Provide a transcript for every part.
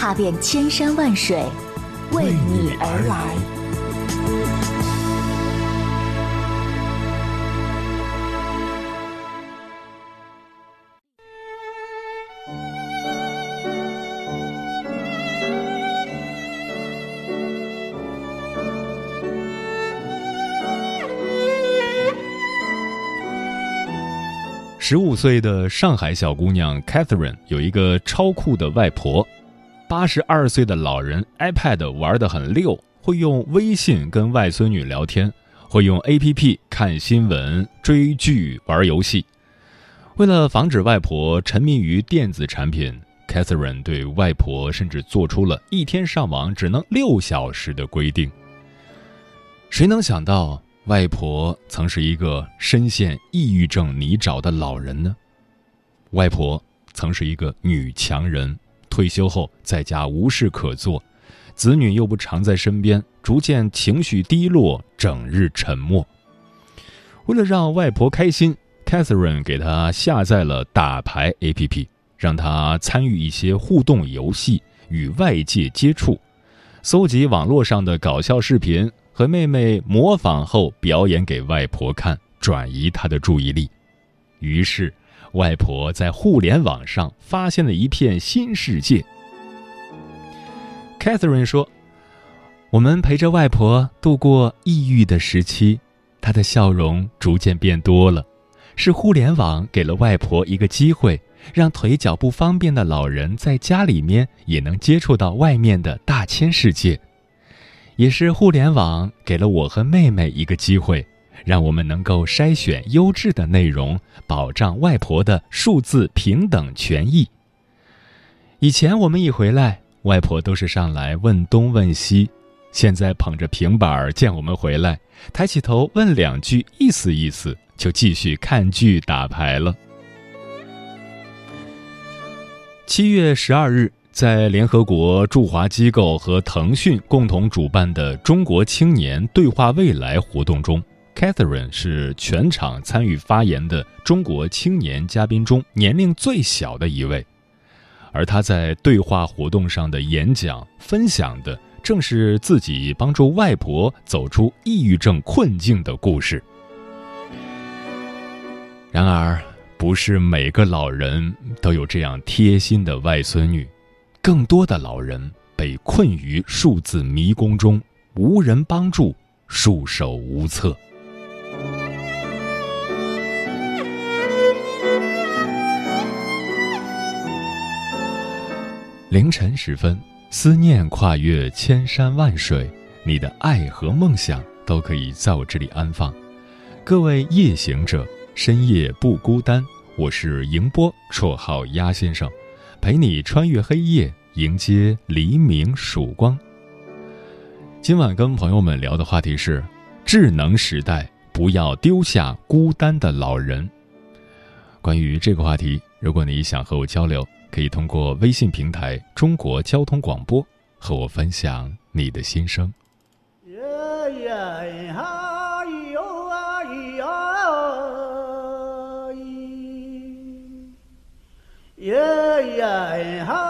踏遍千山万水，为你而来。十五岁的上海小姑娘 Catherine 有一个超酷的外婆，八十二岁的老人 iPad 玩得很溜，会用微信跟外孙女聊天，会用 APP 看新闻、追剧、玩游戏。为了防止外婆沉迷于电子产品，Catherine 对外婆甚至做出了一天上网只能六小时的规定。谁能想到？外婆曾是一个深陷抑郁症泥沼的老人呢。外婆曾是一个女强人，退休后在家无事可做，子女又不常在身边，逐渐情绪低落，整日沉默。为了让外婆开心，Catherine 给她下载了打牌 APP，让她参与一些互动游戏，与外界接触，搜集网络上的搞笑视频。和妹妹模仿后表演给外婆看，转移她的注意力。于是，外婆在互联网上发现了一片新世界。Catherine 说：“我们陪着外婆度过抑郁的时期，她的笑容逐渐变多了。是互联网给了外婆一个机会，让腿脚不方便的老人在家里面也能接触到外面的大千世界。”也是互联网给了我和妹妹一个机会，让我们能够筛选优质的内容，保障外婆的数字平等权益。以前我们一回来，外婆都是上来问东问西，现在捧着平板见我们回来，抬起头问两句，意思意思，就继续看剧打牌了。七月十二日。在联合国驻华机构和腾讯共同主办的“中国青年对话未来”活动中，Catherine 是全场参与发言的中国青年嘉宾中年龄最小的一位。而他在对话活动上的演讲分享的，正是自己帮助外婆走出抑郁症困境的故事。然而，不是每个老人都有这样贴心的外孙女。更多的老人被困于数字迷宫中，无人帮助，束手无策。凌晨时分，思念跨越千山万水，你的爱和梦想都可以在我这里安放。各位夜行者，深夜不孤单。我是迎波，绰号鸭先生。陪你穿越黑夜，迎接黎明曙光。今晚跟朋友们聊的话题是：智能时代，不要丢下孤单的老人。关于这个话题，如果你想和我交流，可以通过微信平台“中国交通广播”和我分享你的心声。耶耶哈。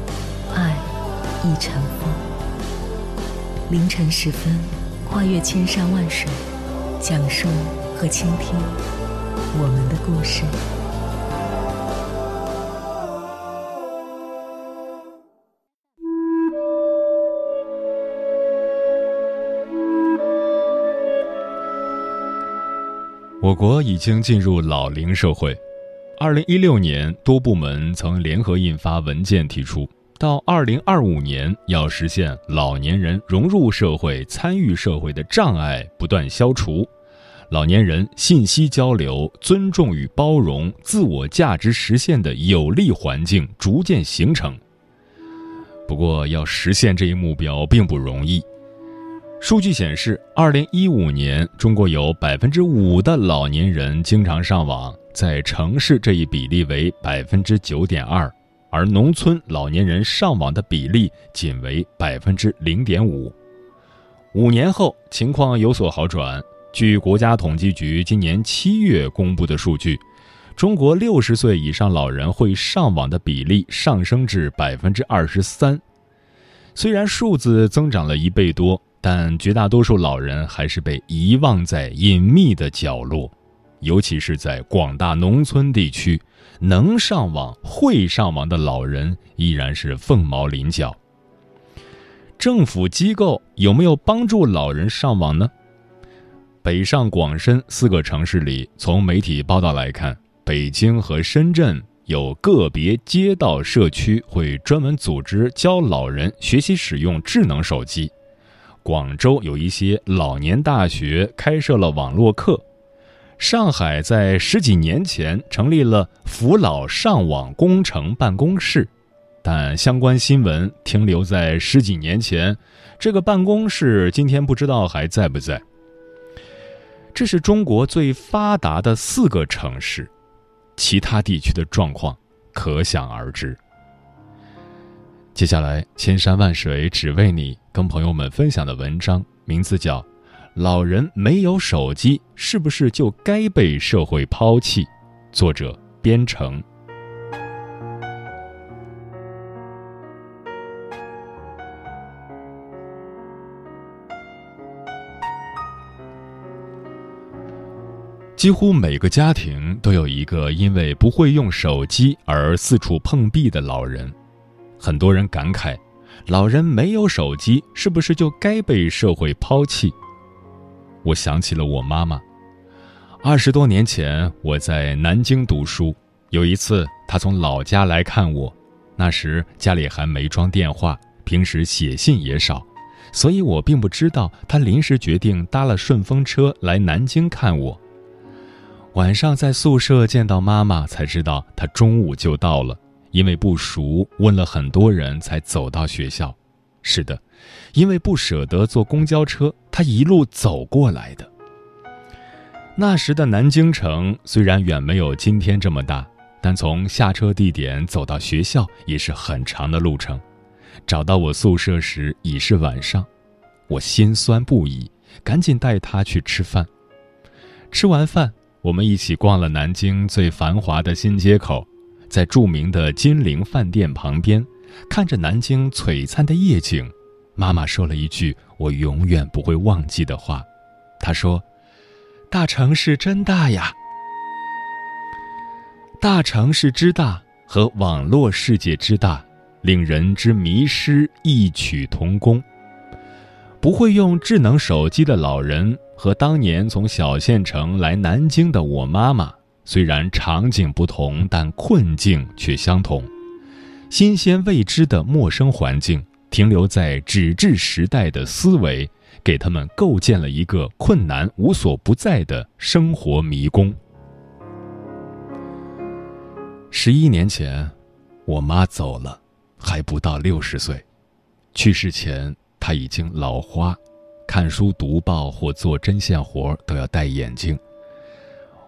一尘风，凌晨时分，跨越千山万水，讲述和倾听我们的故事。我国已经进入老龄社会，二零一六年，多部门曾联合印发文件，提出。到二零二五年，要实现老年人融入社会、参与社会的障碍不断消除，老年人信息交流、尊重与包容、自我价值实现的有利环境逐渐形成。不过，要实现这一目标并不容易。数据显示，二零一五年，中国有百分之五的老年人经常上网，在城市这一比例为百分之九点二。而农村老年人上网的比例仅为百分之零点五，五年后情况有所好转。据国家统计局今年七月公布的数据，中国六十岁以上老人会上网的比例上升至百分之二十三。虽然数字增长了一倍多，但绝大多数老人还是被遗忘在隐秘的角落，尤其是在广大农村地区。能上网、会上网的老人依然是凤毛麟角。政府机构有没有帮助老人上网呢？北上广深四个城市里，从媒体报道来看，北京和深圳有个别街道社区会专门组织教老人学习使用智能手机；广州有一些老年大学开设了网络课。上海在十几年前成立了扶老上网工程办公室，但相关新闻停留在十几年前。这个办公室今天不知道还在不在。这是中国最发达的四个城市，其他地区的状况可想而知。接下来，千山万水只为你，跟朋友们分享的文章名字叫《老人没有手机是不是就该被社会抛弃》，作者编程。几乎每个家庭都有一个因为不会用手机而四处碰壁的老人，很多人感慨，老人没有手机是不是就该被社会抛弃？我想起了我妈妈。二十多年前，我在南京读书，有一次她从老家来看我，那时家里还没装电话，平时写信也少，所以我并不知道她临时决定搭了顺风车来南京看我。晚上在宿舍见到妈妈，才知道她中午就到了。因为不熟，问了很多人才走到学校。是的，因为不舍得坐公交车，他一路走过来的。那时的南京城虽然远没有今天这么大，但从下车地点走到学校也是很长的路程。找到我宿舍时已是晚上，我心酸不已，赶紧带他去吃饭。吃完饭。我们一起逛了南京最繁华的新街口，在著名的金陵饭店旁边，看着南京璀璨的夜景，妈妈说了一句我永远不会忘记的话。她说：“大城市真大呀！大城市之大和网络世界之大，令人之迷失异曲同工。不会用智能手机的老人。”和当年从小县城来南京的我妈妈，虽然场景不同，但困境却相同。新鲜未知的陌生环境，停留在纸质时代的思维，给他们构建了一个困难无所不在的生活迷宫。十一年前，我妈走了，还不到六十岁，去世前她已经老花。看书、读报或做针线活都要戴眼镜。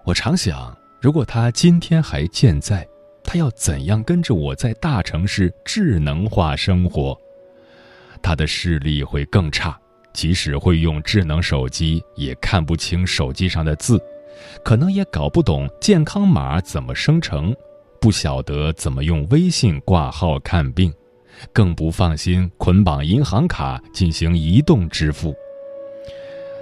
我常想，如果他今天还健在，他要怎样跟着我在大城市智能化生活？他的视力会更差，即使会用智能手机，也看不清手机上的字，可能也搞不懂健康码怎么生成，不晓得怎么用微信挂号看病，更不放心捆绑银行卡进行移动支付。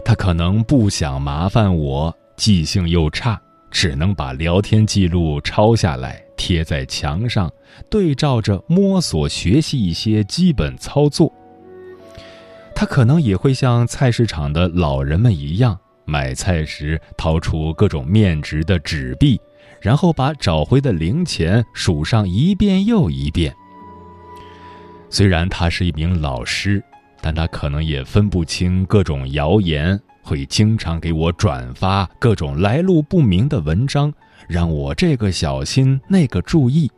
他可能不想麻烦我，记性又差，只能把聊天记录抄下来贴在墙上，对照着摸索学习一些基本操作。他可能也会像菜市场的老人们一样，买菜时掏出各种面值的纸币，然后把找回的零钱数上一遍又一遍。虽然他是一名老师。但他可能也分不清各种谣言，会经常给我转发各种来路不明的文章，让我这个小心那个注意。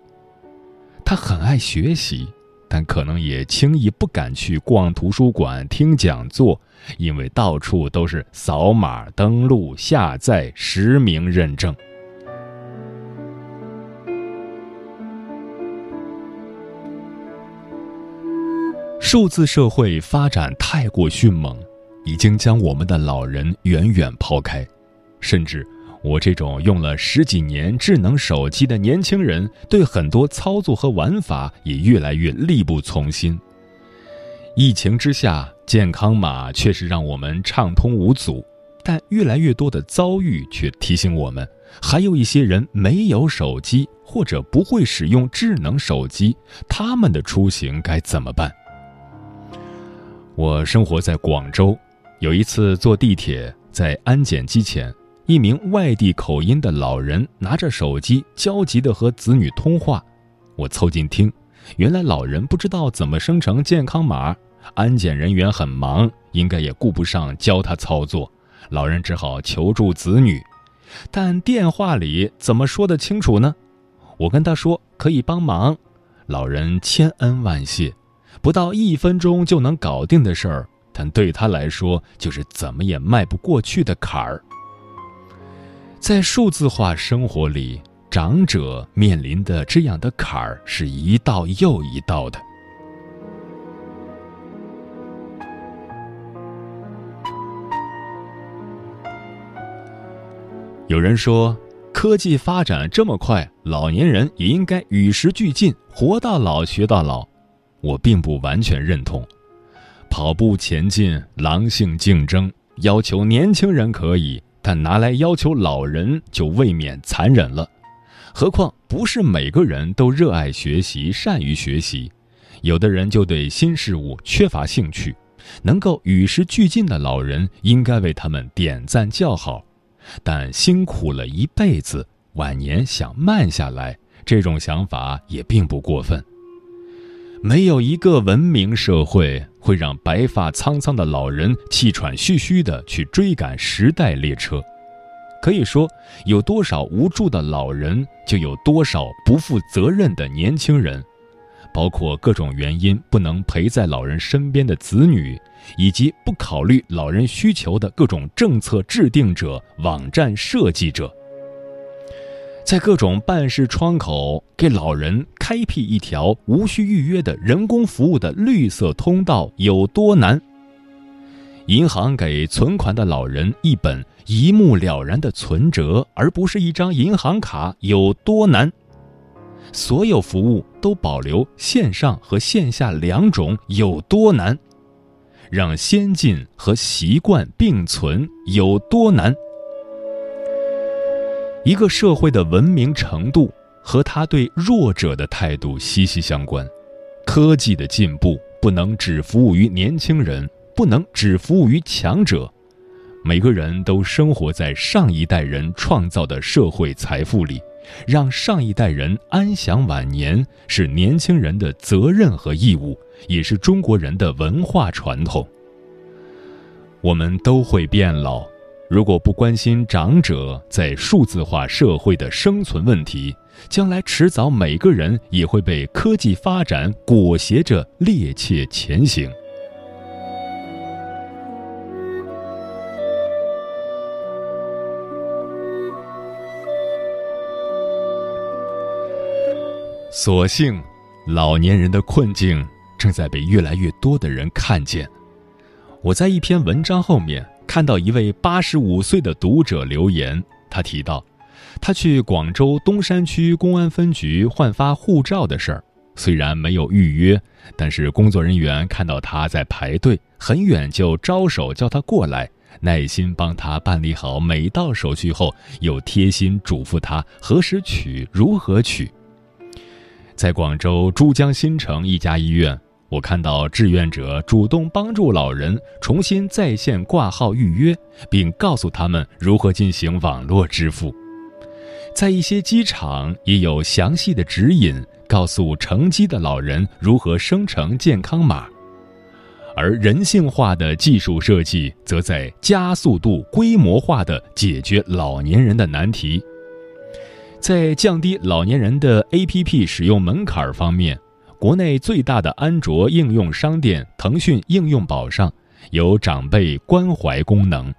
他很爱学习，但可能也轻易不敢去逛图书馆听讲座，因为到处都是扫码登录、下载、实名认证。数字社会发展太过迅猛，已经将我们的老人远远抛开，甚至我这种用了十几年智能手机的年轻人，对很多操作和玩法也越来越力不从心。疫情之下，健康码确实让我们畅通无阻，但越来越多的遭遇却提醒我们，还有一些人没有手机或者不会使用智能手机，他们的出行该怎么办？我生活在广州，有一次坐地铁，在安检机前，一名外地口音的老人拿着手机焦急地和子女通话。我凑近听，原来老人不知道怎么生成健康码，安检人员很忙，应该也顾不上教他操作，老人只好求助子女。但电话里怎么说得清楚呢？我跟他说可以帮忙，老人千恩万谢，不到一分钟就能搞定的事儿，但对他来说就是怎么也迈不过去的坎儿。在数字化生活里，长者面临的这样的坎儿是一道又一道的。有人说，科技发展这么快，老年人也应该与时俱进，活到老学到老。我并不完全认同。跑步前进，狼性竞争，要求年轻人可以，但拿来要求老人就未免残忍了。何况不是每个人都热爱学习、善于学习，有的人就对新事物缺乏兴趣。能够与时俱进的老人，应该为他们点赞叫好。但辛苦了一辈子，晚年想慢下来，这种想法也并不过分。没有一个文明社会会让白发苍苍的老人气喘吁吁地去追赶时代列车。可以说，有多少无助的老人，就有多少不负责任的年轻人。包括各种原因不能陪在老人身边的子女，以及不考虑老人需求的各种政策制定者、网站设计者，在各种办事窗口给老人开辟一条无需预约的人工服务的绿色通道有多难？银行给存款的老人一本一目了然的存折，而不是一张银行卡有多难？所有服务都保留线上和线下两种有多难？让先进和习惯并存有多难？一个社会的文明程度和他对弱者的态度息息相关。科技的进步不能只服务于年轻人，不能只服务于强者。每个人都生活在上一代人创造的社会财富里。让上一代人安享晚年是年轻人的责任和义务，也是中国人的文化传统。我们都会变老，如果不关心长者在数字化社会的生存问题，将来迟早每个人也会被科技发展裹挟着趔趄前行。所幸，老年人的困境正在被越来越多的人看见。我在一篇文章后面看到一位八十五岁的读者留言，他提到，他去广州东山区公安分局换发护照的事儿，虽然没有预约，但是工作人员看到他在排队，很远就招手叫他过来，耐心帮他办理好每道手续后，又贴心嘱咐他何时取，如何取。在广州珠江新城一家医院，我看到志愿者主动帮助老人重新在线挂号预约，并告诉他们如何进行网络支付。在一些机场也有详细的指引，告诉乘机的老人如何生成健康码。而人性化的技术设计，则在加速度、规模化的解决老年人的难题。在降低老年人的 APP 使用门槛方面，国内最大的安卓应用商店腾讯应用宝上有长辈关怀功能。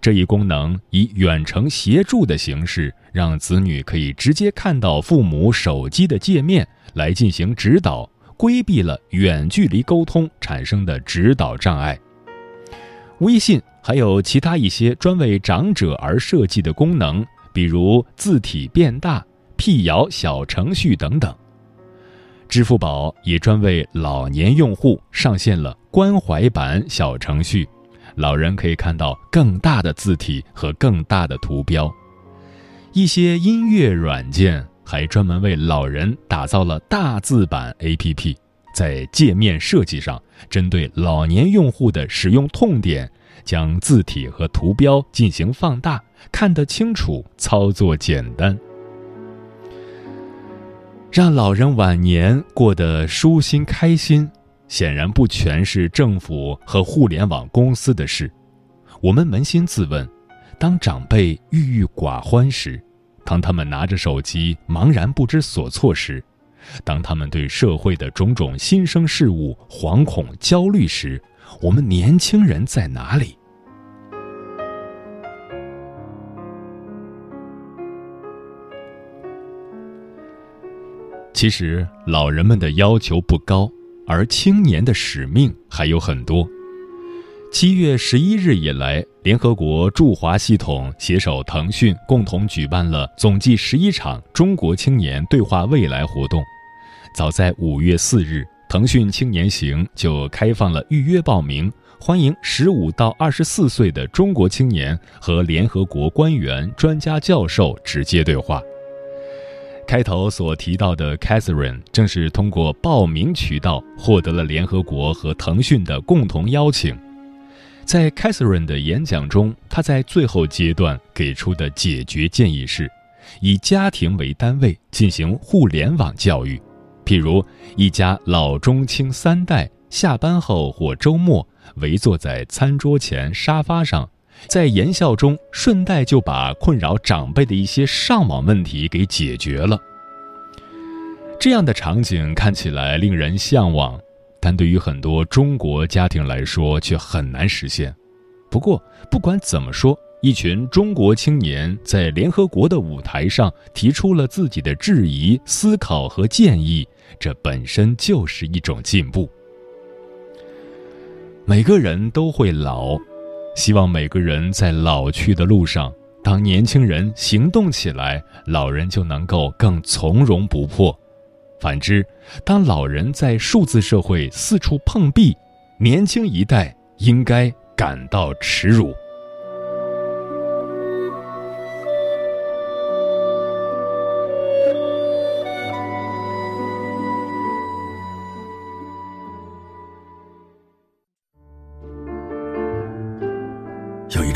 这一功能以远程协助的形式，让子女可以直接看到父母手机的界面来进行指导，规避了远距离沟通产生的指导障碍。微信还有其他一些专为长者而设计的功能。比如字体变大、辟谣小程序等等。支付宝也专为老年用户上线了关怀版小程序，老人可以看到更大的字体和更大的图标。一些音乐软件还专门为老人打造了大字版 APP，在界面设计上针对老年用户的使用痛点。将字体和图标进行放大，看得清楚，操作简单，让老人晚年过得舒心开心。显然不全是政府和互联网公司的事。我们扪心自问：当长辈郁郁寡欢时，当他们拿着手机茫然不知所措时，当他们对社会的种种新生事物惶恐焦虑时，我们年轻人在哪里？其实，老人们的要求不高，而青年的使命还有很多。七月十一日以来，联合国驻华系统携手腾讯，共同举办了总计十一场中国青年对话未来活动。早在五月四日，腾讯青年行就开放了预约报名，欢迎十五到二十四岁的中国青年和联合国官员、专家、教授直接对话。开头所提到的 Catherine 正是通过报名渠道获得了联合国和腾讯的共同邀请。在 Catherine 的演讲中，他在最后阶段给出的解决建议是：以家庭为单位进行互联网教育，譬如一家老中青三代下班后或周末围坐在餐桌前沙发上。在言笑中，顺带就把困扰长辈的一些上网问题给解决了。这样的场景看起来令人向往，但对于很多中国家庭来说却很难实现。不过，不管怎么说，一群中国青年在联合国的舞台上提出了自己的质疑、思考和建议，这本身就是一种进步。每个人都会老。希望每个人在老去的路上，当年轻人行动起来，老人就能够更从容不迫；反之，当老人在数字社会四处碰壁，年轻一代应该感到耻辱。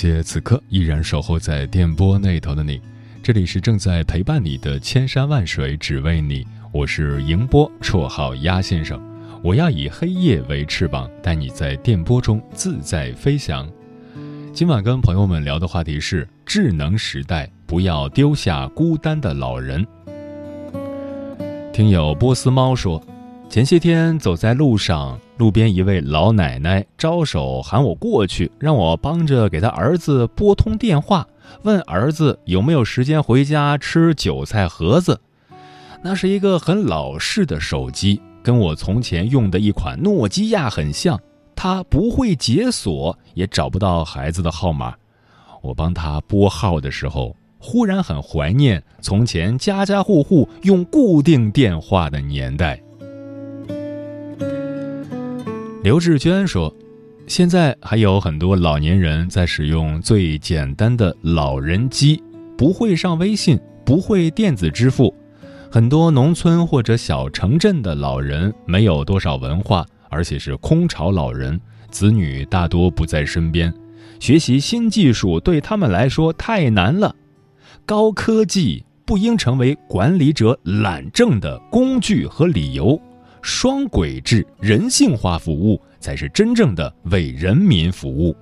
谢此刻依然守候在电波那头的你，这里是正在陪伴你的千山万水只为你，我是迎波，绰号鸭先生。我要以黑夜为翅膀，带你在电波中自在飞翔。今晚跟朋友们聊的话题是智能时代，不要丢下孤单的老人。听友波斯猫说。前些天走在路上，路边一位老奶奶招手喊我过去，让我帮着给她儿子拨通电话，问儿子有没有时间回家吃韭菜盒子。那是一个很老式的手机，跟我从前用的一款诺基亚很像。他不会解锁，也找不到孩子的号码。我帮他拨号的时候，忽然很怀念从前家家户户用固定电话的年代。刘志娟说：“现在还有很多老年人在使用最简单的老人机，不会上微信，不会电子支付。很多农村或者小城镇的老人没有多少文化，而且是空巢老人，子女大多不在身边，学习新技术对他们来说太难了。高科技不应成为管理者懒政的工具和理由。”双轨制、人性化服务才是真正的为人民服务。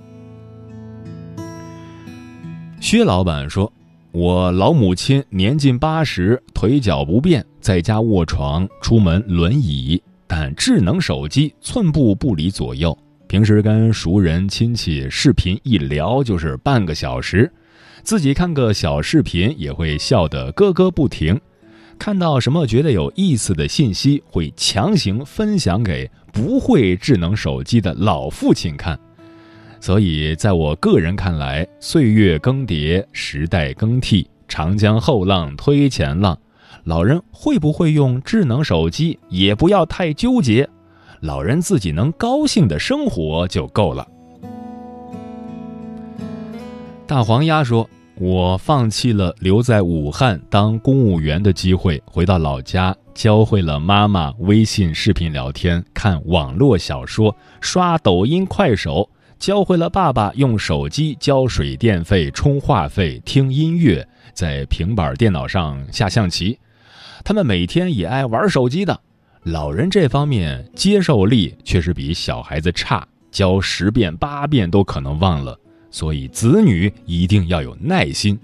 薛老板说：“我老母亲年近八十，腿脚不便，在家卧床，出门轮椅，但智能手机寸步不离左右。平时跟熟人亲戚视频一聊就是半个小时，自己看个小视频也会笑得咯咯不停。”看到什么觉得有意思的信息，会强行分享给不会智能手机的老父亲看。所以，在我个人看来，岁月更迭，时代更替，长江后浪推前浪，老人会不会用智能手机，也不要太纠结，老人自己能高兴的生活就够了。大黄鸭说。我放弃了留在武汉当公务员的机会，回到老家，教会了妈妈微信视频聊天、看网络小说、刷抖音、快手，教会了爸爸用手机交水电费、充话费、听音乐，在平板电脑上下象棋。他们每天也爱玩手机的，老人这方面接受力确实比小孩子差，教十遍八遍都可能忘了。所以，子女一定要有耐心。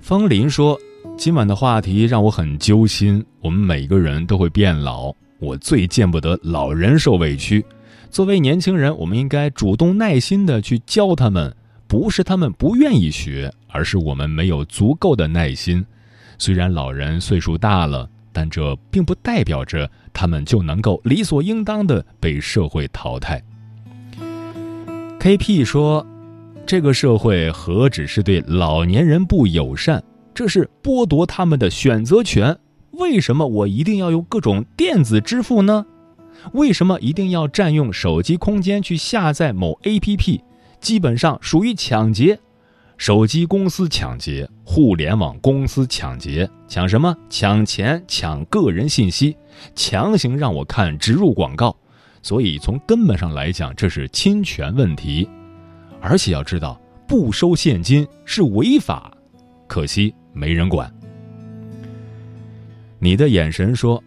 风林说：“今晚的话题让我很揪心。我们每个人都会变老，我最见不得老人受委屈。作为年轻人，我们应该主动耐心的去教他们，不是他们不愿意学，而是我们没有足够的耐心。虽然老人岁数大了，但这并不代表着他们就能够理所应当的被社会淘汰。” K.P 说：“这个社会何止是对老年人不友善，这是剥夺他们的选择权。为什么我一定要用各种电子支付呢？为什么一定要占用手机空间去下载某 A.P.P？基本上属于抢劫。手机公司抢劫，互联网公司抢劫，抢什么？抢钱，抢个人信息，强行让我看植入广告。”所以，从根本上来讲，这是侵权问题，而且要知道，不收现金是违法，可惜没人管。你的眼神说，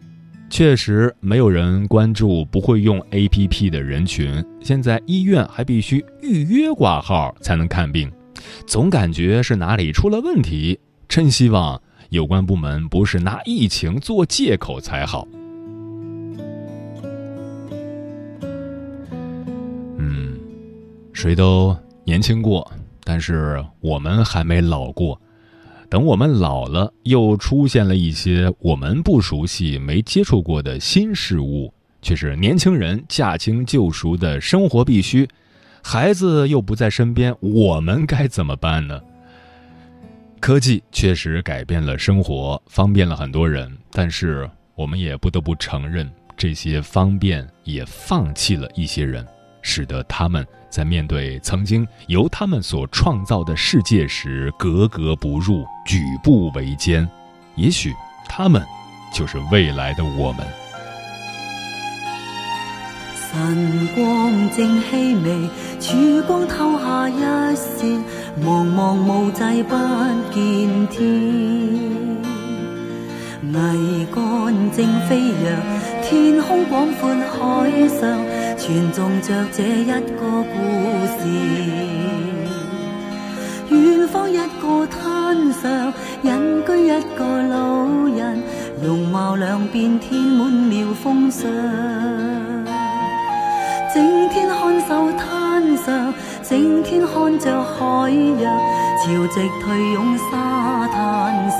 确实没有人关注不会用 APP 的人群。现在医院还必须预约挂号才能看病，总感觉是哪里出了问题。真希望有关部门不是拿疫情做借口才好。谁都年轻过，但是我们还没老过。等我们老了，又出现了一些我们不熟悉、没接触过的新事物，却是年轻人驾轻就熟的生活必须。孩子又不在身边，我们该怎么办呢？科技确实改变了生活，方便了很多人，但是我们也不得不承认，这些方便也放弃了一些人。使得他们在面对曾经由他们所创造的世界时格格不入、举步维艰。也许他们就是未来的我们。晨光正气微，曙光透下一线，茫茫无际不见天。桅杆正飞扬，天空广阔海上。传颂着这一个故事，远方一个滩上隐居一个老人，容貌两边添满了风霜。整天看守滩上，整天看着海洋潮汐退涌沙滩上。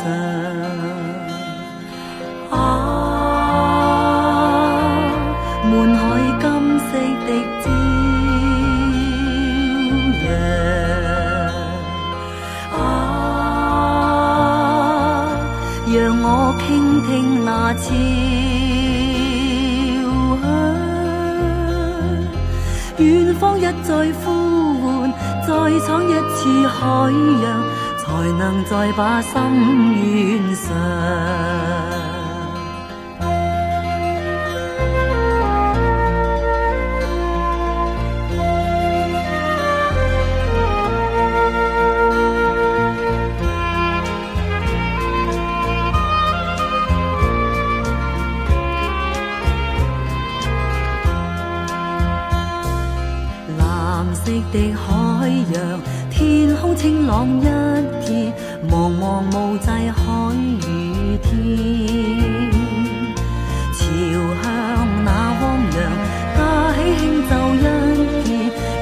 啊！门听那潮响，远方一再呼唤，再闯一次海洋，才能再把心愿上。的海洋，天空清朗一片，茫茫无际海与天。朝向那汪洋，架起轻奏一片，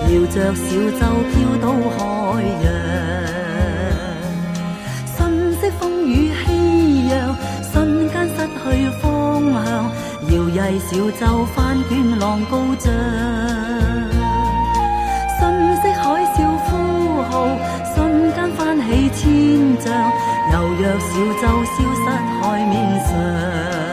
摇着小舟飘到海洋。瞬息风雨熙攘，瞬间失去方向，摇曳小舟翻卷浪高涨瞬间翻起千丈，柔弱小舟消失海面上。